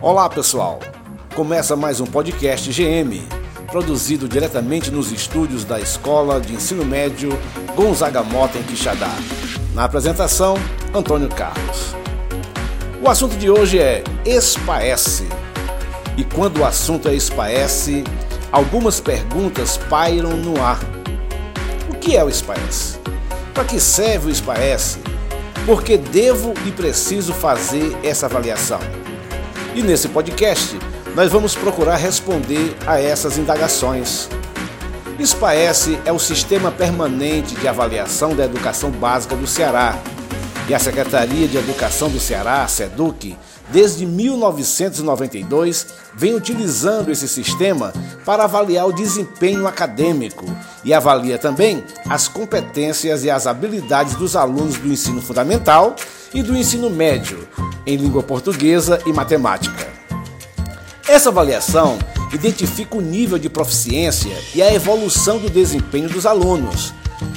Olá pessoal, começa mais um podcast GM, produzido diretamente nos estúdios da Escola de Ensino Médio Gonzaga Mota em Quixadá. Na apresentação, Antônio Carlos. O assunto de hoje é espaece. E quando o assunto é espaece, algumas perguntas pairam no ar. O que é o espaece? Para que serve o espaece? Por que devo e preciso fazer essa avaliação? E nesse podcast, nós vamos procurar responder a essas indagações. SPAES é o Sistema Permanente de Avaliação da Educação Básica do Ceará. E a Secretaria de Educação do Ceará, SEDUC, desde 1992, vem utilizando esse sistema para avaliar o desempenho acadêmico e avalia também as competências e as habilidades dos alunos do ensino fundamental e do ensino médio, em língua portuguesa e matemática. Essa avaliação identifica o nível de proficiência e a evolução do desempenho dos alunos,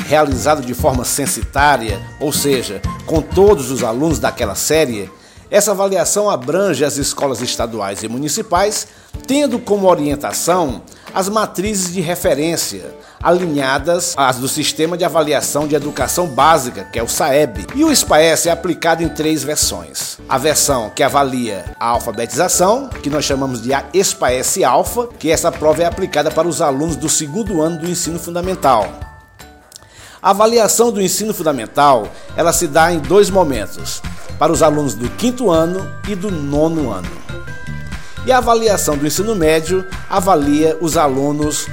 realizado de forma censitária, ou seja, com todos os alunos daquela série. Essa avaliação abrange as escolas estaduais e municipais, tendo como orientação as matrizes de referência, alinhadas às do Sistema de Avaliação de Educação Básica, que é o SAEB. E o SPAES é aplicado em três versões. A versão que avalia a alfabetização, que nós chamamos de SPAES Alfa, que essa prova é aplicada para os alunos do segundo ano do ensino fundamental. A avaliação do ensino fundamental, ela se dá em dois momentos, para os alunos do quinto ano e do nono ano. E a avaliação do ensino médio avalia os alunos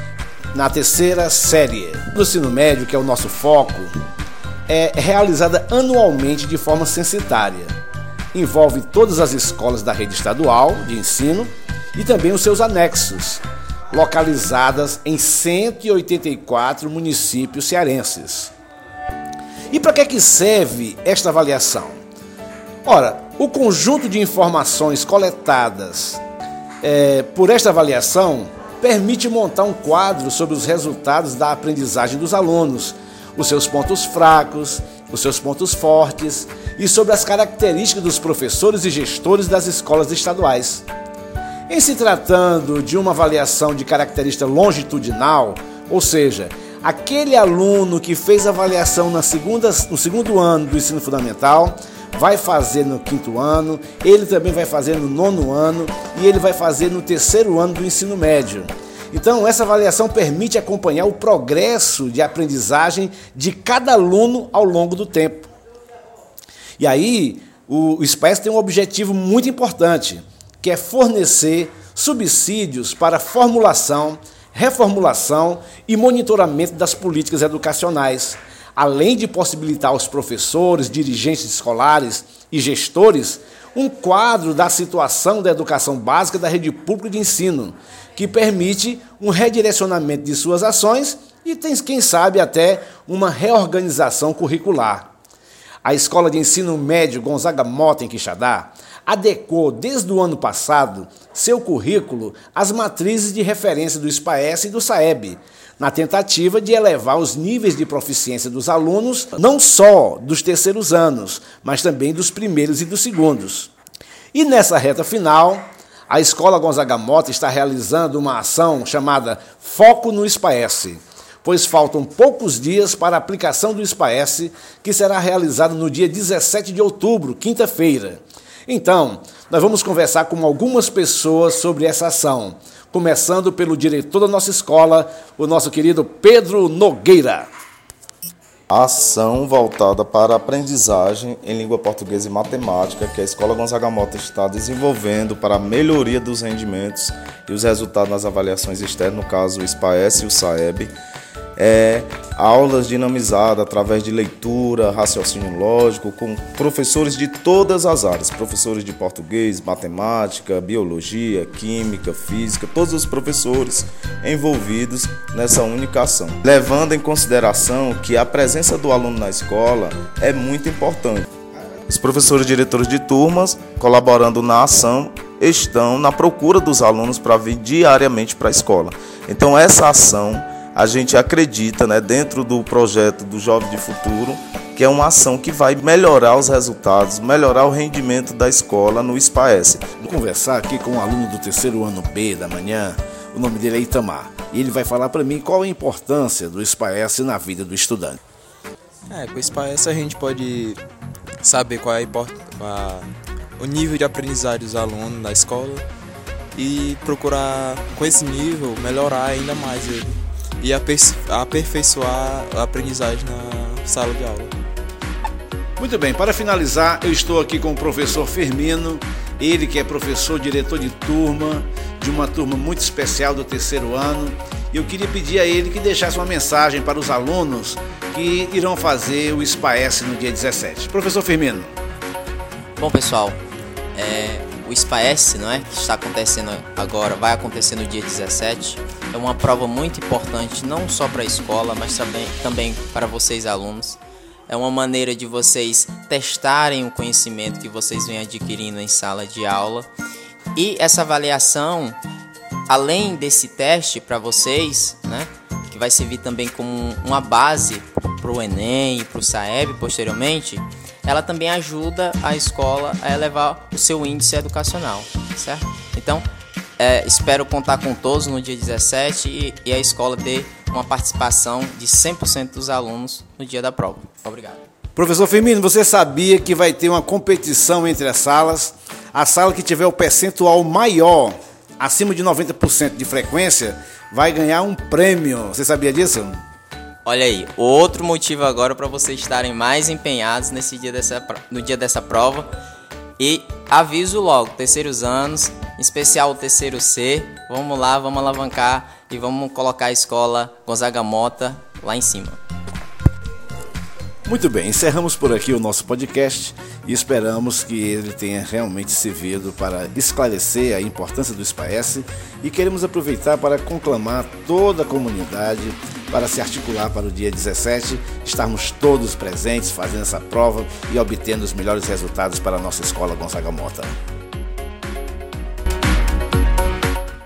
na terceira série. Do ensino médio, que é o nosso foco, é realizada anualmente de forma censitária. Envolve todas as escolas da rede estadual de ensino e também os seus anexos, localizadas em 184 municípios cearenses. E para que, que serve esta avaliação? Ora, o conjunto de informações coletadas é, por esta avaliação permite montar um quadro sobre os resultados da aprendizagem dos alunos, os seus pontos fracos, os seus pontos fortes e sobre as características dos professores e gestores das escolas estaduais. Em se tratando de uma avaliação de característica longitudinal, ou seja, aquele aluno que fez avaliação na segunda, no segundo ano do ensino fundamental vai fazer no quinto ano, ele também vai fazer no nono ano e ele vai fazer no terceiro ano do ensino médio. Então, essa avaliação permite acompanhar o progresso de aprendizagem de cada aluno ao longo do tempo. E aí, o SPAES tem um objetivo muito importante, que é fornecer subsídios para formulação, reformulação e monitoramento das políticas educacionais além de possibilitar aos professores, dirigentes escolares e gestores um quadro da situação da educação básica da rede pública de ensino, que permite um redirecionamento de suas ações e tem, quem sabe, até uma reorganização curricular. A Escola de Ensino Médio Gonzaga Mota, em Quixadá, adequou desde o ano passado seu currículo às matrizes de referência do SPAES e do SAEB, na tentativa de elevar os níveis de proficiência dos alunos, não só dos terceiros anos, mas também dos primeiros e dos segundos. E nessa reta final, a Escola Gonzaga Mota está realizando uma ação chamada Foco no SPAES, pois faltam poucos dias para a aplicação do SPAES, que será realizado no dia 17 de outubro, quinta-feira. Então, nós vamos conversar com algumas pessoas sobre essa ação começando pelo diretor da nossa escola, o nosso querido Pedro Nogueira. ação voltada para a aprendizagem em língua portuguesa e matemática que a Escola Gonzaga Mota está desenvolvendo para a melhoria dos rendimentos e os resultados nas avaliações externas, no caso o SPAES e o SAEB é, aulas dinamizadas através de leitura, raciocínio lógico, com professores de todas as áreas, professores de português, matemática, biologia, química, física, todos os professores envolvidos nessa única ação, levando em consideração que a presença do aluno na escola é muito importante. Os professores e diretores de turmas, colaborando na ação, estão na procura dos alunos para vir diariamente para a escola. Então, essa ação a gente acredita, né, dentro do projeto do Jovem de Futuro, que é uma ação que vai melhorar os resultados, melhorar o rendimento da escola no SPAES. Vou conversar aqui com um aluno do terceiro ano B da manhã, o nome dele é Itamar, e ele vai falar para mim qual a importância do SPAES na vida do estudante. É, com o SPAES a gente pode saber qual é a, o nível de aprendizagem dos alunos da escola e procurar, com esse nível, melhorar ainda mais ele e aperfeiçoar a aprendizagem na sala de aula. Muito bem, para finalizar, eu estou aqui com o professor Firmino, ele que é professor, diretor de turma, de uma turma muito especial do terceiro ano. E eu queria pedir a ele que deixasse uma mensagem para os alunos que irão fazer o SPAES no dia 17. Professor Firmino. Bom, pessoal, é, o SPAES, não é, que está acontecendo agora, vai acontecer no dia 17. É uma prova muito importante, não só para a escola, mas também, também para vocês alunos é uma maneira de vocês testarem o conhecimento que vocês vêm adquirindo em sala de aula. E essa avaliação, além desse teste para vocês, né, que vai servir também como uma base para o Enem e para o Saeb posteriormente, ela também ajuda a escola a elevar o seu índice educacional, certo? Então, é, espero contar com todos no dia 17 e, e a escola ter uma participação de 100% dos alunos no dia da prova. Obrigado. Professor Firmino, você sabia que vai ter uma competição entre as salas? A sala que tiver o percentual maior, acima de 90% de frequência, vai ganhar um prêmio. Você sabia disso? Olha aí, outro motivo agora para vocês estarem mais empenhados nesse dia dessa, no dia dessa prova. E aviso logo, terceiros anos, em especial o terceiro C, vamos lá, vamos alavancar e vamos colocar a escola Gonzaga Mota lá em cima. Muito bem, encerramos por aqui o nosso podcast e esperamos que ele tenha realmente servido para esclarecer a importância do SPAES e queremos aproveitar para conclamar toda a comunidade para se articular para o dia 17, estarmos todos presentes fazendo essa prova e obtendo os melhores resultados para a nossa escola Gonzaga Mota.